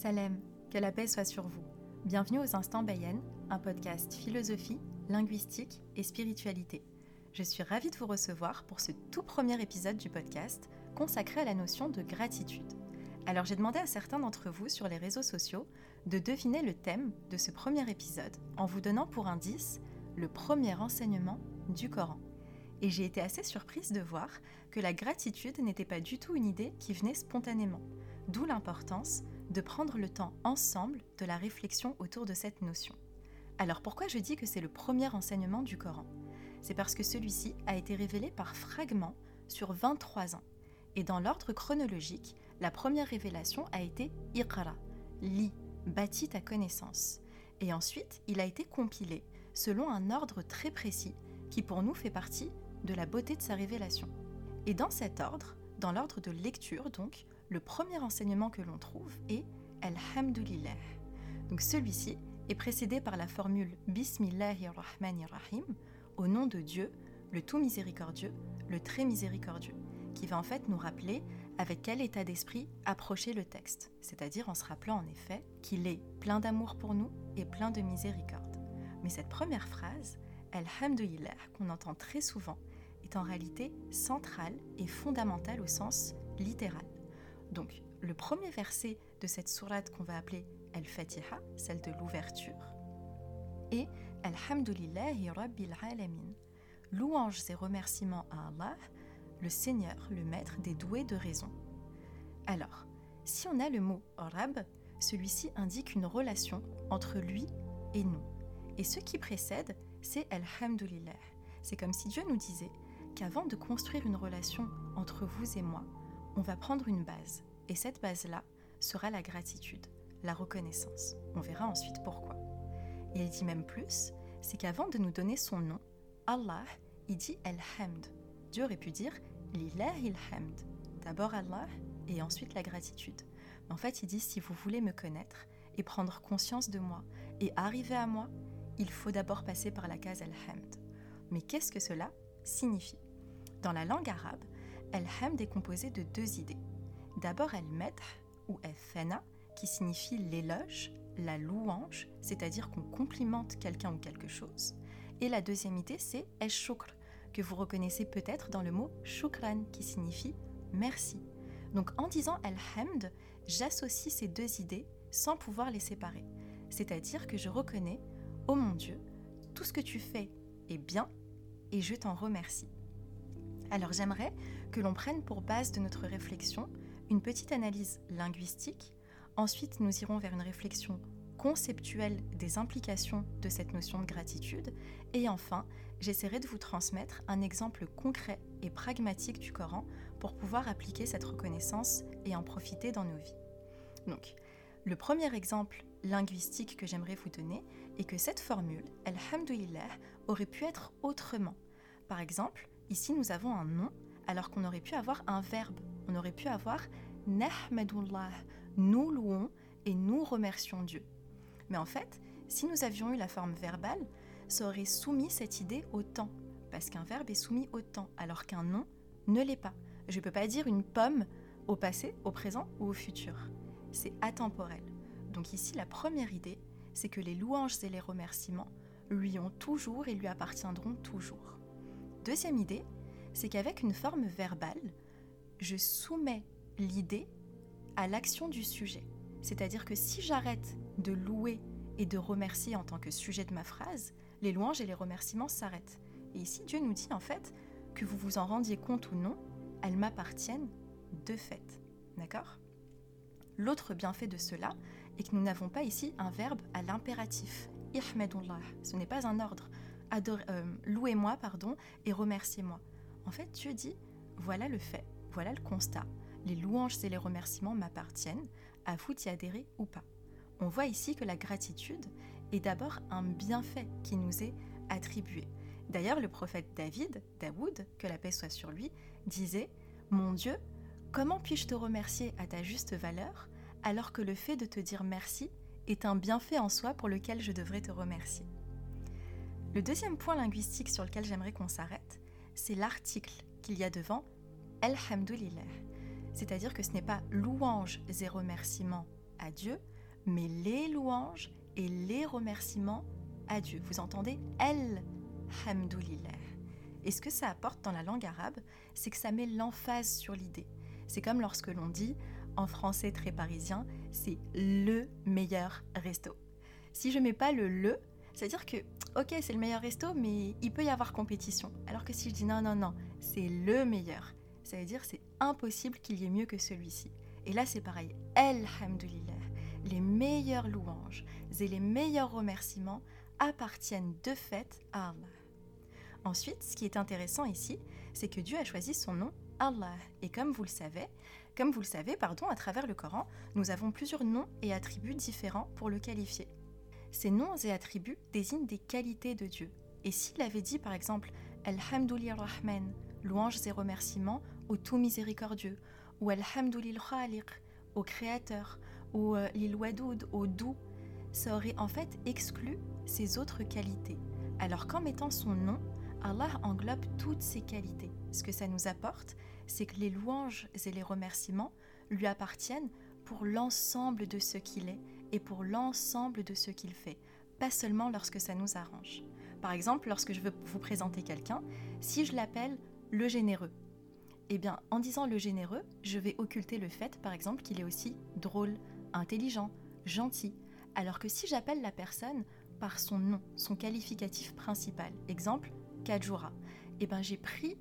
Salem, que la paix soit sur vous. Bienvenue aux Instants Bayen, un podcast philosophie, linguistique et spiritualité. Je suis ravie de vous recevoir pour ce tout premier épisode du podcast consacré à la notion de gratitude. Alors j'ai demandé à certains d'entre vous sur les réseaux sociaux de deviner le thème de ce premier épisode en vous donnant pour indice le premier enseignement du Coran. Et j'ai été assez surprise de voir que la gratitude n'était pas du tout une idée qui venait spontanément, d'où l'importance de prendre le temps ensemble de la réflexion autour de cette notion. Alors pourquoi je dis que c'est le premier enseignement du Coran? C'est parce que celui-ci a été révélé par fragments sur 23 ans. Et dans l'ordre chronologique, la première révélation a été Iqra, lis, bâtis ta connaissance. Et ensuite, il a été compilé selon un ordre très précis qui pour nous fait partie de la beauté de sa révélation. Et dans cet ordre, dans l'ordre de lecture donc, le premier enseignement que l'on trouve est Alhamdulillah. Donc celui-ci est précédé par la formule Bismillahirrahmanirrahim, au nom de Dieu, le tout miséricordieux, le très miséricordieux, qui va en fait nous rappeler avec quel état d'esprit approcher le texte, c'est-à-dire en se rappelant en effet qu'il est plein d'amour pour nous et plein de miséricorde. Mais cette première phrase, Alhamdulillah, qu'on entend très souvent, est en réalité centrale et fondamentale au sens littéral. Donc, le premier verset de cette sourate qu'on va appeler Al-Fatiha, celle de l'ouverture, est Alhamdulillahi Rabbil Alamin. Louanges et remerciements à Allah, le Seigneur, le Maître des doués de raison. Alors, si on a le mot Rab, celui-ci indique une relation entre lui et nous. Et ce qui précède, c'est Alhamdulillah. C'est comme si Dieu nous disait qu'avant de construire une relation entre vous et moi, on va prendre une base. Et cette base-là sera la gratitude, la reconnaissance. On verra ensuite pourquoi. Et il dit même plus, c'est qu'avant de nous donner son nom, Allah, il dit Alhamd. Dieu aurait pu dire Lillah ilhamd. D'abord Allah et ensuite la gratitude. Mais en fait, il dit si vous voulez me connaître et prendre conscience de moi et arriver à moi, il faut d'abord passer par la case Alhamd. Mais qu'est-ce que cela signifie? Dans la langue arabe, Al-Hamd est composé de deux idées. D'abord Al-Madh ou Al-Thana, qui signifie l'éloge, la louange, c'est-à-dire qu'on complimente quelqu'un ou quelque chose. Et la deuxième idée, c'est Al-Shukr, que vous reconnaissez peut-être dans le mot Shukran, qui signifie merci. Donc en disant Al-Hamd, j'associe ces deux idées sans pouvoir les séparer. C'est-à-dire que je reconnais, oh mon Dieu, tout ce que tu fais est bien et je t'en remercie. Alors j'aimerais que l'on prenne pour base de notre réflexion une petite analyse linguistique. Ensuite, nous irons vers une réflexion conceptuelle des implications de cette notion de gratitude. Et enfin, j'essaierai de vous transmettre un exemple concret et pragmatique du Coran pour pouvoir appliquer cette reconnaissance et en profiter dans nos vies. Donc, le premier exemple linguistique que j'aimerais vous donner est que cette formule, Alhamdulillah, aurait pu être autrement. Par exemple, Ici, nous avons un nom alors qu'on aurait pu avoir un verbe. On aurait pu avoir Nahmadullah, nous louons et nous remercions Dieu. Mais en fait, si nous avions eu la forme verbale, ça aurait soumis cette idée au temps, parce qu'un verbe est soumis au temps, alors qu'un nom ne l'est pas. Je ne peux pas dire une pomme au passé, au présent ou au futur. C'est atemporel. Donc ici, la première idée, c'est que les louanges et les remerciements lui ont toujours et lui appartiendront toujours. Deuxième idée, c'est qu'avec une forme verbale, je soumets l'idée à l'action du sujet. C'est-à-dire que si j'arrête de louer et de remercier en tant que sujet de ma phrase, les louanges et les remerciements s'arrêtent. Et ici, Dieu nous dit en fait que vous vous en rendiez compte ou non, elles m'appartiennent de fait. D'accord? L'autre bienfait de cela est que nous n'avons pas ici un verbe à l'impératif. Ihmedullah, ce n'est pas un ordre. Euh, louez-moi pardon et remerciez-moi. En fait, Dieu dit voilà le fait, voilà le constat. Les louanges et les remerciements m'appartiennent, à vous d'y adhérer ou pas. On voit ici que la gratitude est d'abord un bienfait qui nous est attribué. D'ailleurs, le prophète David, Daoud, que la paix soit sur lui, disait Mon Dieu, comment puis-je te remercier à ta juste valeur alors que le fait de te dire merci est un bienfait en soi pour lequel je devrais te remercier? Le deuxième point linguistique sur lequel j'aimerais qu'on s'arrête, c'est l'article qu'il y a devant Alhamdulillah. C'est-à-dire que ce n'est pas louange et remerciements à Dieu, mais les louanges et les remerciements à Dieu. Vous entendez? Alhamdulillah. Et ce que ça apporte dans la langue arabe, c'est que ça met l'emphase sur l'idée. C'est comme lorsque l'on dit, en français très parisien, c'est le meilleur resto. Si je mets pas le le, c'est-à-dire que, ok, c'est le meilleur resto, mais il peut y avoir compétition. Alors que si je dis non, non, non, c'est le meilleur, ça veut dire c'est impossible qu'il y ait mieux que celui-ci. Et là, c'est pareil. Alhamdulillah. Les meilleures louanges et les meilleurs remerciements appartiennent de fait à Allah. Ensuite, ce qui est intéressant ici, c'est que Dieu a choisi son nom Allah. Et comme vous le savez, comme vous le savez, pardon, à travers le Coran, nous avons plusieurs noms et attributs différents pour le qualifier. Ces noms et attributs désignent des qualités de Dieu. Et s'il avait dit par exemple Alhamdulillah Rahman, louanges et remerciements au tout miséricordieux, ou Alhamdulillah Khaliq, au créateur, ou euh, Lil Wadoud, au doux, ça aurait en fait exclu ces autres qualités. Alors qu'en mettant son nom, Allah englobe toutes ces qualités. Ce que ça nous apporte, c'est que les louanges et les remerciements lui appartiennent pour l'ensemble de ce qu'il est et pour l'ensemble de ce qu'il fait, pas seulement lorsque ça nous arrange. Par exemple, lorsque je veux vous présenter quelqu'un, si je l'appelle le généreux, eh bien, en disant le généreux, je vais occulter le fait, par exemple, qu'il est aussi drôle, intelligent, gentil, alors que si j'appelle la personne par son nom, son qualificatif principal, exemple, Kajura, eh ben, j'ai pris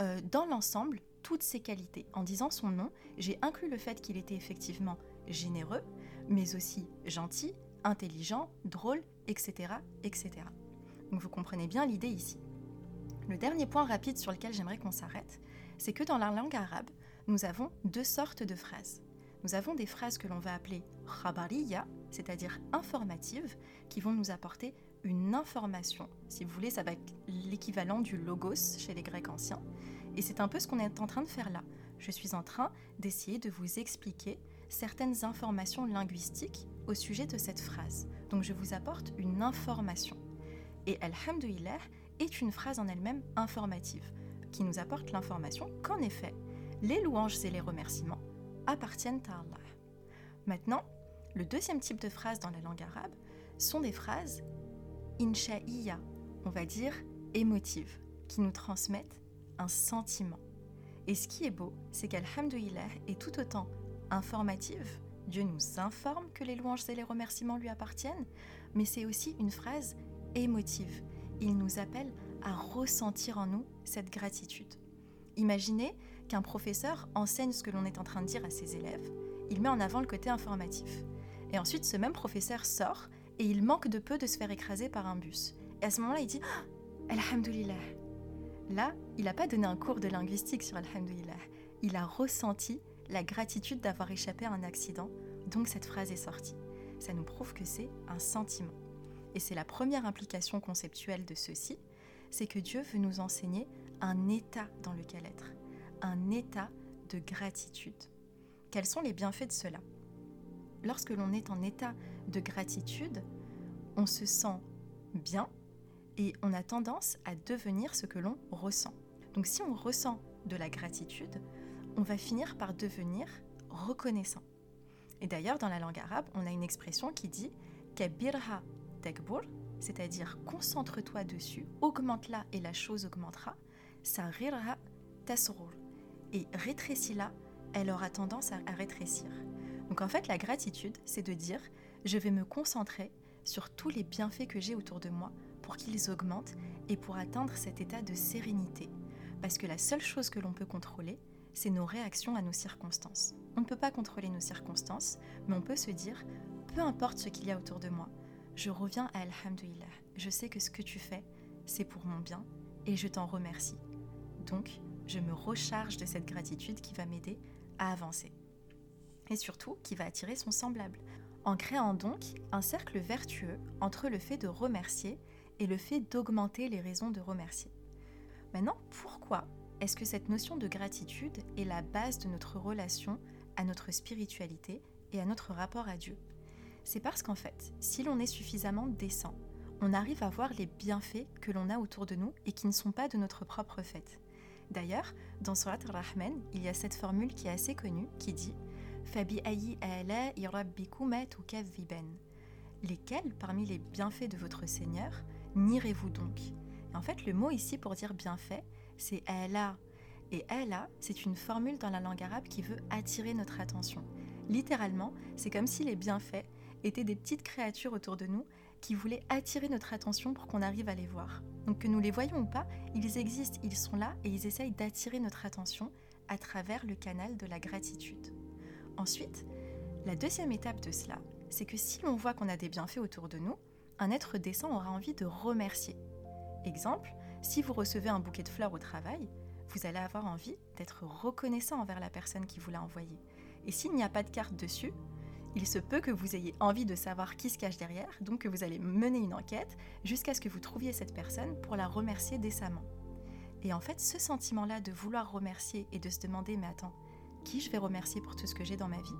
euh, dans l'ensemble toutes ses qualités. En disant son nom, j'ai inclus le fait qu'il était effectivement généreux, mais aussi gentil, intelligent, drôle, etc. etc. Donc vous comprenez bien l'idée ici. Le dernier point rapide sur lequel j'aimerais qu'on s'arrête, c'est que dans la langue arabe, nous avons deux sortes de phrases. Nous avons des phrases que l'on va appeler khabariya, c'est-à-dire informatives, qui vont nous apporter une information. Si vous voulez, ça va être l'équivalent du logos chez les Grecs anciens. Et c'est un peu ce qu'on est en train de faire là. Je suis en train d'essayer de vous expliquer certaines informations linguistiques au sujet de cette phrase. Donc je vous apporte une information. Et Alhamdulillah est une phrase en elle-même informative, qui nous apporte l'information qu'en effet, les louanges et les remerciements appartiennent à Allah. Maintenant, le deuxième type de phrase dans la langue arabe sont des phrases insha'iyya, on va dire émotives, qui nous transmettent un sentiment. Et ce qui est beau, c'est qu'Alhamdulillah est tout autant informative, Dieu nous informe que les louanges et les remerciements lui appartiennent, mais c'est aussi une phrase émotive. Il nous appelle à ressentir en nous cette gratitude. Imaginez qu'un professeur enseigne ce que l'on est en train de dire à ses élèves, il met en avant le côté informatif. Et ensuite, ce même professeur sort et il manque de peu de se faire écraser par un bus. Et à ce moment-là, il dit ah, Alhamdulillah. Là, il n'a pas donné un cours de linguistique sur Alhamdulillah. Il a ressenti la gratitude d'avoir échappé à un accident, donc cette phrase est sortie. Ça nous prouve que c'est un sentiment. Et c'est la première implication conceptuelle de ceci, c'est que Dieu veut nous enseigner un état dans lequel être, un état de gratitude. Quels sont les bienfaits de cela? Lorsque l'on est en état de gratitude, on se sent bien et on a tendance à devenir ce que l'on ressent. Donc si on ressent de la gratitude, on va finir par devenir reconnaissant. Et d'ailleurs, dans la langue arabe, on a une expression qui dit kabirha tekbur, c'est-à-dire concentre-toi dessus, augmente-la et la chose augmentera, sarirha tasrur. Et rétrécis-la, elle aura tendance à rétrécir. Donc en fait, la gratitude, c'est de dire je vais me concentrer sur tous les bienfaits que j'ai autour de moi pour qu'ils augmentent et pour atteindre cet état de sérénité. Parce que la seule chose que l'on peut contrôler, c'est nos réactions à nos circonstances. On ne peut pas contrôler nos circonstances, mais on peut se dire, peu importe ce qu'il y a autour de moi, je reviens à Alhamdulillah. Je sais que ce que tu fais, c'est pour mon bien et je t'en remercie. Donc, je me recharge de cette gratitude qui va m'aider à avancer. Et surtout, qui va attirer son semblable. En créant donc un cercle vertueux entre le fait de remercier et le fait d'augmenter les raisons de remercier. Maintenant, pourquoi est-ce que cette notion de gratitude est la base de notre relation à notre spiritualité et à notre rapport à Dieu? C'est parce qu'en fait, si l'on est suffisamment décent, on arrive à voir les bienfaits que l'on a autour de nous et qui ne sont pas de notre propre fait. D'ailleurs, dans Surat al-Rahman, il y a cette formule qui est assez connue qui dit Lesquels parmi les bienfaits de votre Seigneur nierez-vous donc? En fait, le mot ici pour dire bienfait, c'est ala. Et ala, c'est une formule dans la langue arabe qui veut attirer notre attention. Littéralement, c'est comme si les bienfaits étaient des petites créatures autour de nous qui voulaient attirer notre attention pour qu'on arrive à les voir. Donc que nous les voyons ou pas, ils existent, ils sont là et ils essayent d'attirer notre attention à travers le canal de la gratitude. Ensuite, la deuxième étape de cela, c'est que si l'on voit qu'on a des bienfaits autour de nous, un être décent aura envie de remercier. Exemple, si vous recevez un bouquet de fleurs au travail, vous allez avoir envie d'être reconnaissant envers la personne qui vous l'a envoyé. Et s'il n'y a pas de carte dessus, il se peut que vous ayez envie de savoir qui se cache derrière, donc que vous allez mener une enquête jusqu'à ce que vous trouviez cette personne pour la remercier décemment. Et en fait, ce sentiment-là de vouloir remercier et de se demander mais attends, qui je vais remercier pour tout ce que j'ai dans ma vie?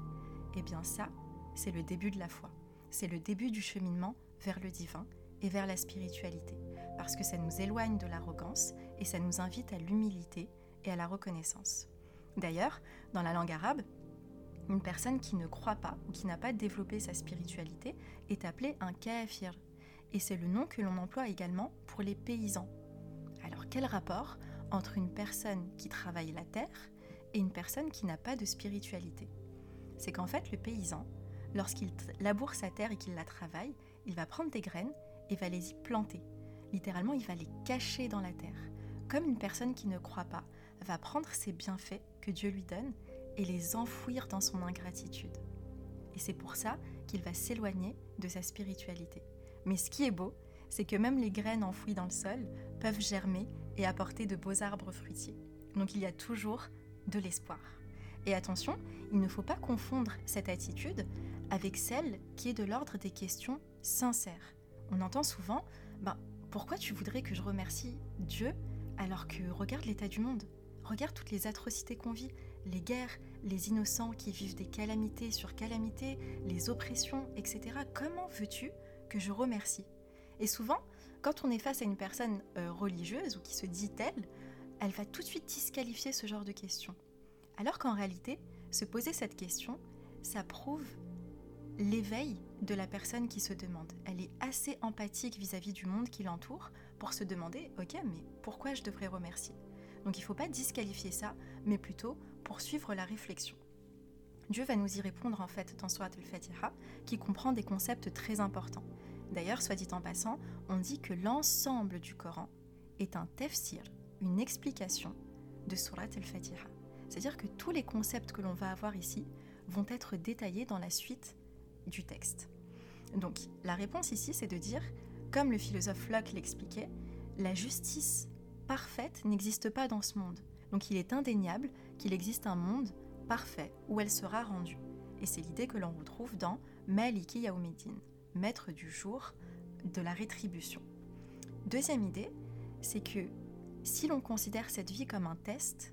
Eh bien ça, c'est le début de la foi. C'est le début du cheminement vers le divin et vers la spiritualité, parce que ça nous éloigne de l'arrogance et ça nous invite à l'humilité et à la reconnaissance. D'ailleurs, dans la langue arabe, une personne qui ne croit pas ou qui n'a pas développé sa spiritualité est appelée un kafir. Et c'est le nom que l'on emploie également pour les paysans. Alors quel rapport entre une personne qui travaille la terre et une personne qui n'a pas de spiritualité? C'est qu'en fait le paysan, lorsqu'il laboure sa terre et qu'il la travaille, il va prendre des graines et va les y planter. Littéralement, il va les cacher dans la terre. Comme une personne qui ne croit pas va prendre ses bienfaits que Dieu lui donne et les enfouir dans son ingratitude. Et c'est pour ça qu'il va s'éloigner de sa spiritualité. Mais ce qui est beau, c'est que même les graines enfouies dans le sol peuvent germer et apporter de beaux arbres fruitiers. Donc il y a toujours de l'espoir. Et attention, il ne faut pas confondre cette attitude avec celle qui est de l'ordre des questions sincères. On entend souvent, ben, pourquoi tu voudrais que je remercie Dieu alors que regarde l'état du monde? Regarde toutes les atrocités qu'on vit, les guerres, les innocents qui vivent des calamités sur calamités, les oppressions, etc. Comment veux-tu que je remercie? Et souvent, quand on est face à une personne euh, religieuse ou qui se dit telle, elle va tout de suite disqualifier ce genre de questions. Alors qu'en réalité, se poser cette question, ça prouve l'éveil de la personne qui se demande. Elle est assez empathique vis-à-vis -vis du monde qui l'entoure pour se demander, ok, mais pourquoi je devrais remercier? Donc il ne faut pas disqualifier ça, mais plutôt poursuivre la réflexion. Dieu va nous y répondre en fait dans Surat al-Fatiha, qui comprend des concepts très importants. D'ailleurs, soit dit en passant, on dit que l'ensemble du Coran est un tafsir, une explication de Surat al-Fatiha. C'est-à-dire que tous les concepts que l'on va avoir ici vont être détaillés dans la suite du texte. Donc, la réponse ici, c'est de dire, comme le philosophe Locke l'expliquait, la justice parfaite n'existe pas dans ce monde. Donc il est indéniable qu'il existe un monde parfait où elle sera rendue. Et c'est l'idée que l'on retrouve dans Maliki Yaoumiddin, maître du jour de la rétribution. Deuxième idée, c'est que si l'on considère cette vie comme un test,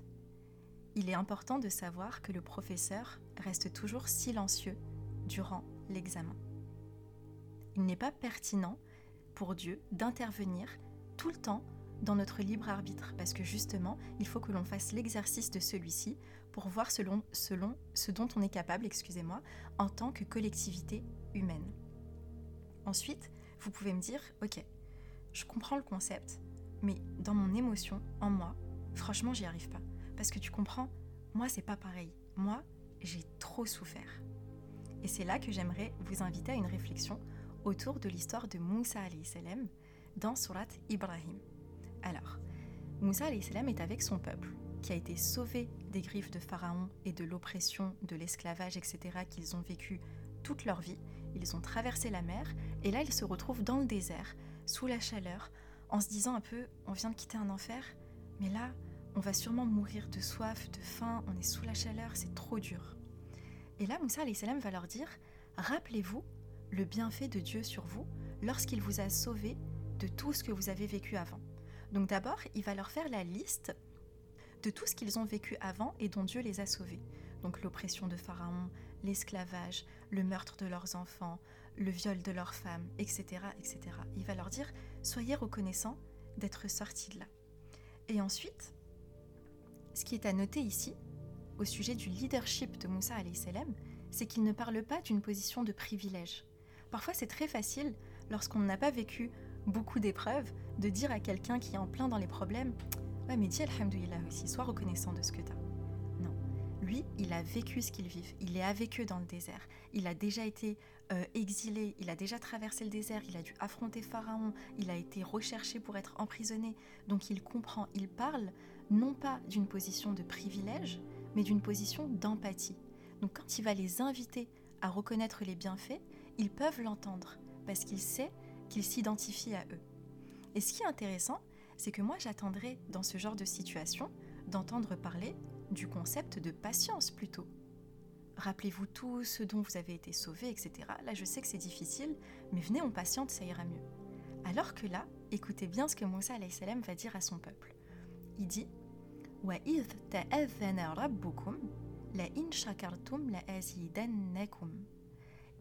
il est important de savoir que le professeur reste toujours silencieux durant l'examen. Il n'est pas pertinent pour Dieu d'intervenir tout le temps dans notre libre arbitre, parce que justement, il faut que l'on fasse l'exercice de celui-ci pour voir selon, selon ce dont on est capable, excusez-moi, en tant que collectivité humaine. Ensuite, vous pouvez me dire, ok, je comprends le concept, mais dans mon émotion, en moi, franchement, j'y arrive pas. Parce que tu comprends, moi, c'est pas pareil. Moi, j'ai trop souffert. Et c'est là que j'aimerais vous inviter à une réflexion autour de l'histoire de Moussa salam dans Surat Ibrahim. Alors, Moussa salam est avec son peuple, qui a été sauvé des griffes de Pharaon et de l'oppression, de l'esclavage, etc., qu'ils ont vécu toute leur vie. Ils ont traversé la mer, et là ils se retrouvent dans le désert, sous la chaleur, en se disant un peu, on vient de quitter un enfer, mais là, on va sûrement mourir de soif, de faim, on est sous la chaleur, c'est trop dur. Et là, Moussa salam va leur dire, rappelez-vous le bienfait de Dieu sur vous lorsqu'il vous a sauvé de tout ce que vous avez vécu avant. Donc d'abord, il va leur faire la liste de tout ce qu'ils ont vécu avant et dont Dieu les a sauvés. Donc l'oppression de Pharaon, l'esclavage, le meurtre de leurs enfants, le viol de leurs femmes, etc., etc. Il va leur dire, soyez reconnaissants d'être sortis de là. Et ensuite, ce qui est à noter ici, au sujet du leadership de Moussa salam, c'est qu'il ne parle pas d'une position de privilège. Parfois, c'est très facile, lorsqu'on n'a pas vécu beaucoup d'épreuves, de dire à quelqu'un qui est en plein dans les problèmes Ouais, mais dis Alhamdoulilah aussi, sois reconnaissant de ce que tu as. Non. Lui, il a vécu ce qu'il vit. Il est avec eux dans le désert. Il a déjà été euh, exilé, il a déjà traversé le désert, il a dû affronter Pharaon, il a été recherché pour être emprisonné. Donc il comprend, il parle non pas d'une position de privilège, mais d'une position d'empathie. Donc quand il va les inviter à reconnaître les bienfaits, ils peuvent l'entendre parce qu'il sait qu'il s'identifie à eux. Et ce qui est intéressant, c'est que moi j'attendrai dans ce genre de situation d'entendre parler du concept de patience plutôt. Rappelez-vous tout ce dont vous avez été sauvé, etc. Là je sais que c'est difficile, mais venez on patiente, ça ira mieux. Alors que là, écoutez bien ce que Moussa va dire à son peuple. Il dit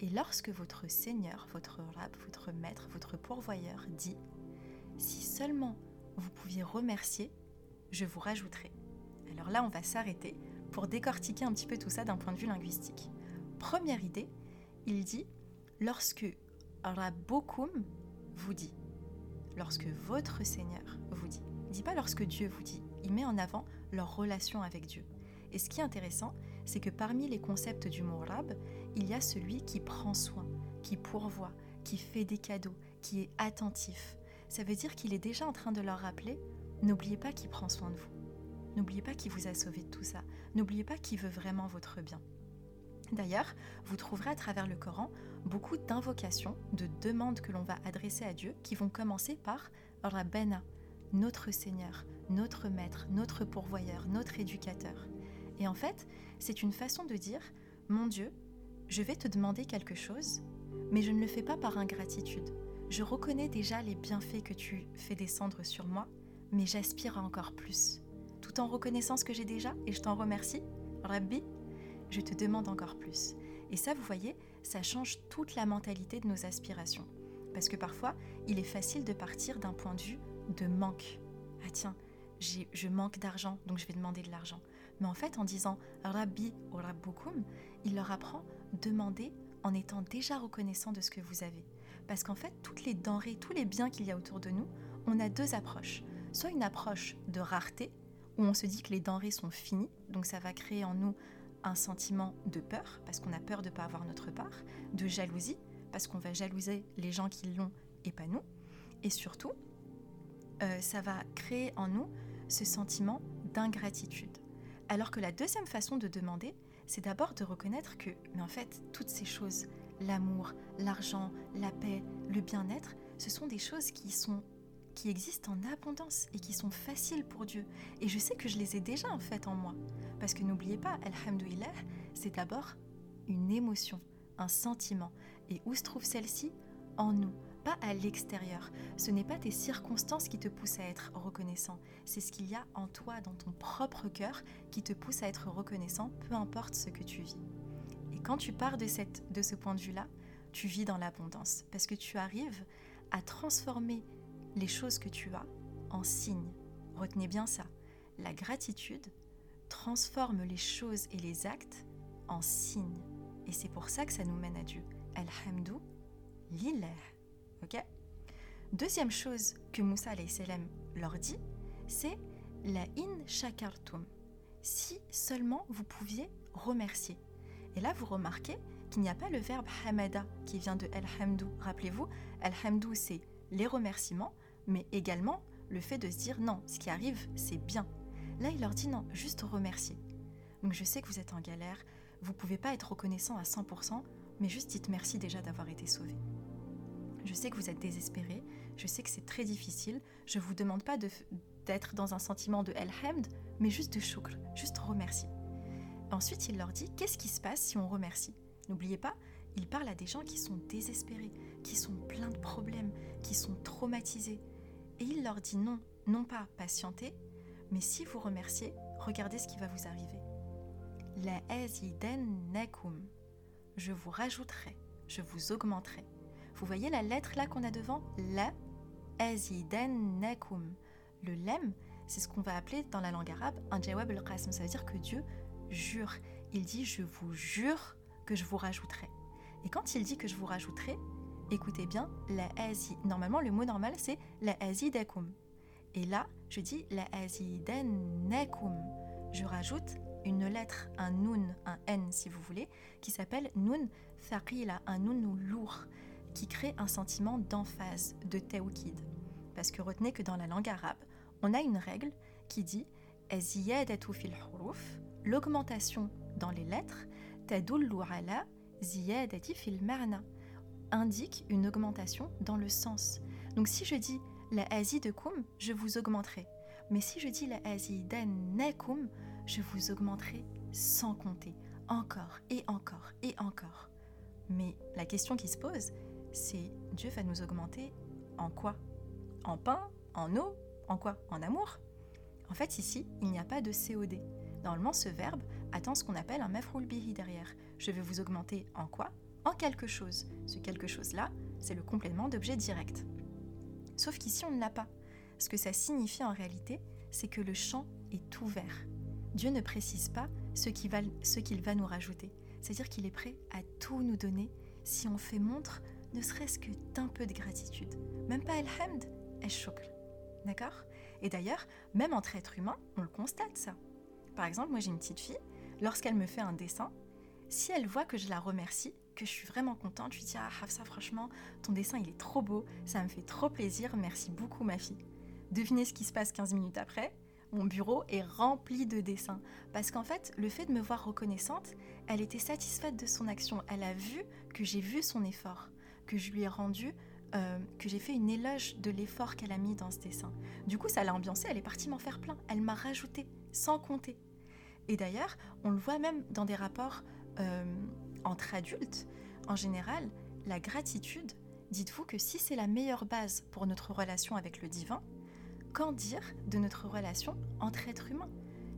et lorsque votre Seigneur, votre Rab, votre Maître, votre pourvoyeur dit Si seulement vous pouviez remercier, je vous rajouterai. Alors là, on va s'arrêter pour décortiquer un petit peu tout ça d'un point de vue linguistique. Première idée, il dit lorsque Rabbokum vous dit, lorsque votre Seigneur vous dit. Il dit pas lorsque Dieu vous dit, il met en avant leur relation avec Dieu. Et ce qui est intéressant, c'est que parmi les concepts du mot rab, il y a celui qui prend soin, qui pourvoit, qui fait des cadeaux, qui est attentif. Ça veut dire qu'il est déjà en train de leur rappeler n'oubliez pas qu'il prend soin de vous. N'oubliez pas qu'il vous a sauvé de tout ça. N'oubliez pas qu'il veut vraiment votre bien. D'ailleurs, vous trouverez à travers le Coran beaucoup d'invocations, de demandes que l'on va adresser à Dieu qui vont commencer par Rabbena, notre Seigneur, notre Maître, notre pourvoyeur, notre éducateur. Et en fait, c'est une façon de dire, mon Dieu, je vais te demander quelque chose, mais je ne le fais pas par ingratitude. Je reconnais déjà les bienfaits que tu fais descendre sur moi, mais j'aspire à encore plus. Tout en reconnaissant ce que j'ai déjà, et je t'en remercie, Rabbi, je te demande encore plus. Et ça, vous voyez, ça change toute la mentalité de nos aspirations. Parce que parfois, il est facile de partir d'un point de vue de manque. Ah tiens, je manque d'argent, donc je vais demander de l'argent. Mais en fait, en disant Rabbi ou Rabbukum, il leur apprend demander en étant déjà reconnaissant de ce que vous avez. Parce qu'en fait, toutes les denrées, tous les biens qu'il y a autour de nous, on a deux approches. Soit une approche de rareté, où on se dit que les denrées sont finies, donc ça va créer en nous un sentiment de peur, parce qu'on a peur de ne pas avoir notre part, de jalousie, parce qu'on va jalouser les gens qui l'ont et pas nous, et surtout, euh, ça va créer en nous ce sentiment d'ingratitude. Alors que la deuxième façon de demander, c'est d'abord de reconnaître que, mais en fait, toutes ces choses, l'amour, l'argent, la paix, le bien-être, ce sont des choses qui sont qui existent en abondance et qui sont faciles pour Dieu. Et je sais que je les ai déjà en fait en moi. Parce que n'oubliez pas, Alhamdulillah, c'est d'abord une émotion, un sentiment. Et où se trouve celle-ci? En nous, pas à l'extérieur. Ce n'est pas tes circonstances qui te poussent à être reconnaissant, c'est ce qu'il y a en toi, dans ton propre cœur, qui te pousse à être reconnaissant, peu importe ce que tu vis. Et quand tu pars de, cette, de ce point de vue-là, tu vis dans l'abondance, parce que tu arrives à transformer les choses que tu as en signes. Retenez bien ça. La gratitude transforme les choses et les actes en signes. Et c'est pour ça que ça nous mène à Dieu. Alhamdou lillah. Deuxième chose que Moussa salam leur dit, c'est la in shakartum. Si seulement vous pouviez remercier. Et là, vous remarquez qu'il n'y a pas le verbe hamada qui vient de alhamdou. Rappelez-vous, alhamdou, c'est les remerciements, mais également le fait de se dire non, ce qui arrive, c'est bien. Là, il leur dit non, juste remercier. Donc je sais que vous êtes en galère, vous pouvez pas être reconnaissant à 100%, mais juste dites merci déjà d'avoir été sauvé. Je sais que vous êtes désespéré, je sais que c'est très difficile. Je vous demande pas d'être dans un sentiment de Elhamd, mais juste de shukr, juste remercier. Ensuite, il leur dit qu'est-ce qui se passe si on remercie? N'oubliez pas, il parle à des gens qui sont désespérés, qui sont pleins de problèmes, qui sont traumatisés. Et il leur dit non, non pas patienter, mais si vous remerciez, regardez ce qui va vous arriver. La nakum. Je vous rajouterai, je vous augmenterai. Vous voyez la lettre là qu'on a devant? La. Le lem, c'est ce qu'on va appeler dans la langue arabe un jawab al-qasm. Ça veut dire que Dieu jure. Il dit je vous jure que je vous rajouterai. Et quand il dit que je vous rajouterai, écoutez bien, la azi. Normalement, le mot normal, c'est la azidakum. Et là, je dis la azidannakum. Je rajoute une lettre, un nun, un n si vous voulez, qui s'appelle nun thaqila, un nun lourd, qui crée un sentiment d'emphase, de tawkid. Parce que retenez que dans la langue arabe, on a une règle qui dit fil huruf, l'augmentation dans les lettres, tadullu ala ziyadati fil indique une augmentation dans le sens. Donc si je dis la de kum, je vous augmenterai. Mais si je dis la azidannakum, je vous augmenterai sans compter, encore et encore et encore. Mais la question qui se pose, c'est Dieu va nous augmenter en quoi? En pain? En eau? En quoi? En amour? En fait, ici, il n'y a pas de COD. Normalement, ce verbe attend ce qu'on appelle un mafroul bihi derrière. Je vais vous augmenter en quoi? En quelque chose. Ce quelque chose-là, c'est le complément d'objet direct. Sauf qu'ici, on ne l'a pas. Ce que ça signifie en réalité, c'est que le champ est ouvert. Dieu ne précise pas ce qu'il va nous rajouter. C'est-à-dire qu'il est prêt à tout nous donner si on fait montre ne serait-ce que d'un peu de gratitude. Même pas Alhamd, El-Shukr. D'accord? Et d'ailleurs, même entre êtres humains, on le constate ça. Par exemple, moi j'ai une petite fille, lorsqu'elle me fait un dessin, si elle voit que je la remercie, que je suis vraiment contente, je lui dis Ah, Hafsa, franchement, ton dessin il est trop beau, ça me fait trop plaisir, merci beaucoup ma fille. Devinez ce qui se passe 15 minutes après mon bureau est rempli de dessins. Parce qu'en fait, le fait de me voir reconnaissante, elle était satisfaite de son action. Elle a vu que j'ai vu son effort que je lui ai rendu, euh, que j'ai fait une éloge de l'effort qu'elle a mis dans ce dessin. Du coup, ça l'a ambiancée, elle est partie m'en faire plein. Elle m'a rajouté, sans compter. Et d'ailleurs, on le voit même dans des rapports euh, entre adultes. En général, la gratitude, dites-vous que si c'est la meilleure base pour notre relation avec le divin, qu'en dire de notre relation entre êtres humains?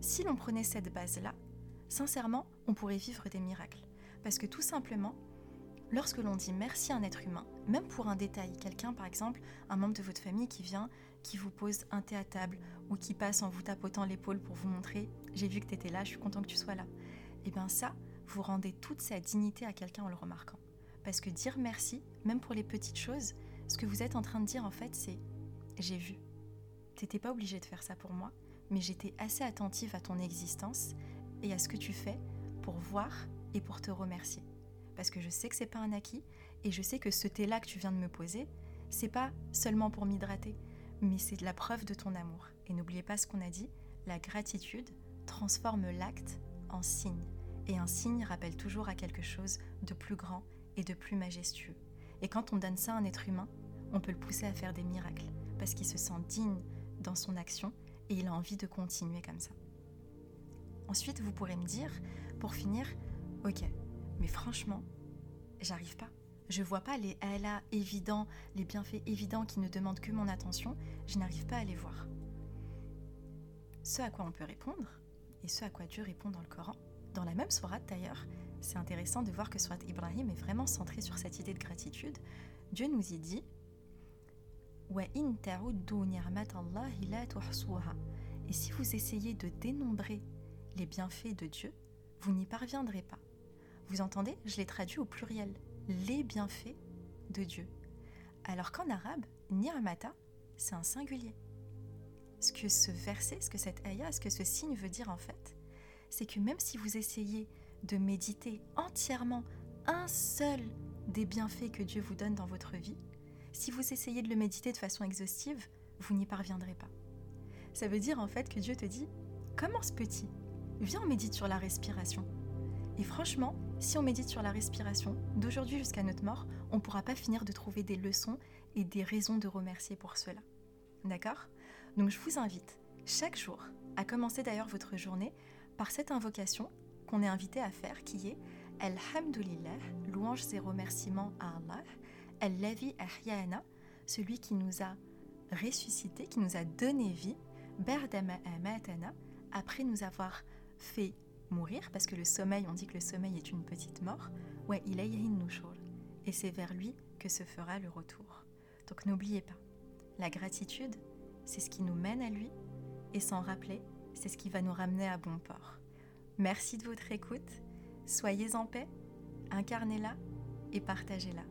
Si l'on prenait cette base-là, sincèrement, on pourrait vivre des miracles. Parce que tout simplement, Lorsque l'on dit merci à un être humain, même pour un détail, quelqu'un par exemple, un membre de votre famille qui vient, qui vous pose un thé à table ou qui passe en vous tapotant l'épaule pour vous montrer j'ai vu que tu étais là, je suis content que tu sois là. Et eh bien ça, vous rendez toute sa dignité à quelqu'un en le remarquant. Parce que dire merci, même pour les petites choses, ce que vous êtes en train de dire en fait, c'est j'ai vu. T'étais pas obligé de faire ça pour moi, mais j'étais assez attentive à ton existence et à ce que tu fais pour voir et pour te remercier parce que je sais que c'est pas un acquis et je sais que ce thé-là que tu viens de me poser, c'est pas seulement pour m'hydrater, mais c'est de la preuve de ton amour. Et n'oubliez pas ce qu'on a dit, la gratitude transforme l'acte en signe. Et un signe rappelle toujours à quelque chose de plus grand et de plus majestueux. Et quand on donne ça à un être humain, on peut le pousser à faire des miracles, parce qu'il se sent digne dans son action et il a envie de continuer comme ça. Ensuite, vous pourrez me dire, pour finir, ok, mais franchement, j'arrive pas. Je vois pas les Allah évidents, les bienfaits évidents qui ne demandent que mon attention, je n'arrive pas à les voir. Ce à quoi on peut répondre, et ce à quoi Dieu répond dans le Coran, dans la même sourate d'ailleurs, c'est intéressant de voir que Surat Ibrahim est vraiment centré sur cette idée de gratitude. Dieu nous y dit Et si vous essayez de dénombrer les bienfaits de Dieu, vous n'y parviendrez pas. Vous entendez Je l'ai traduit au pluriel. Les bienfaits de Dieu. Alors qu'en arabe, ni'mata, c'est un singulier. Ce que ce verset, ce que cette ayah, ce que ce signe veut dire en fait, c'est que même si vous essayez de méditer entièrement un seul des bienfaits que Dieu vous donne dans votre vie, si vous essayez de le méditer de façon exhaustive, vous n'y parviendrez pas. Ça veut dire en fait que Dieu te dit, commence petit, viens on médite sur la respiration. Et franchement, si on médite sur la respiration, d'aujourd'hui jusqu'à notre mort, on ne pourra pas finir de trouver des leçons et des raisons de remercier pour cela. D'accord? Donc je vous invite chaque jour à commencer d'ailleurs votre journée par cette invocation qu'on est invité à faire qui est Alhamdulillah, louanges et remerciements à Allah, Al-Lavi Ahyana, celui qui nous a ressuscité, qui nous a donné vie, Berdama Amatana, après nous avoir fait mourir, parce que le sommeil, on dit que le sommeil est une petite mort, ouais, il et c'est vers lui que se fera le retour. Donc n'oubliez pas, la gratitude, c'est ce qui nous mène à lui, et s'en rappeler, c'est ce qui va nous ramener à bon port. Merci de votre écoute. Soyez en paix, incarnez-la et partagez-la.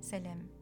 Salam.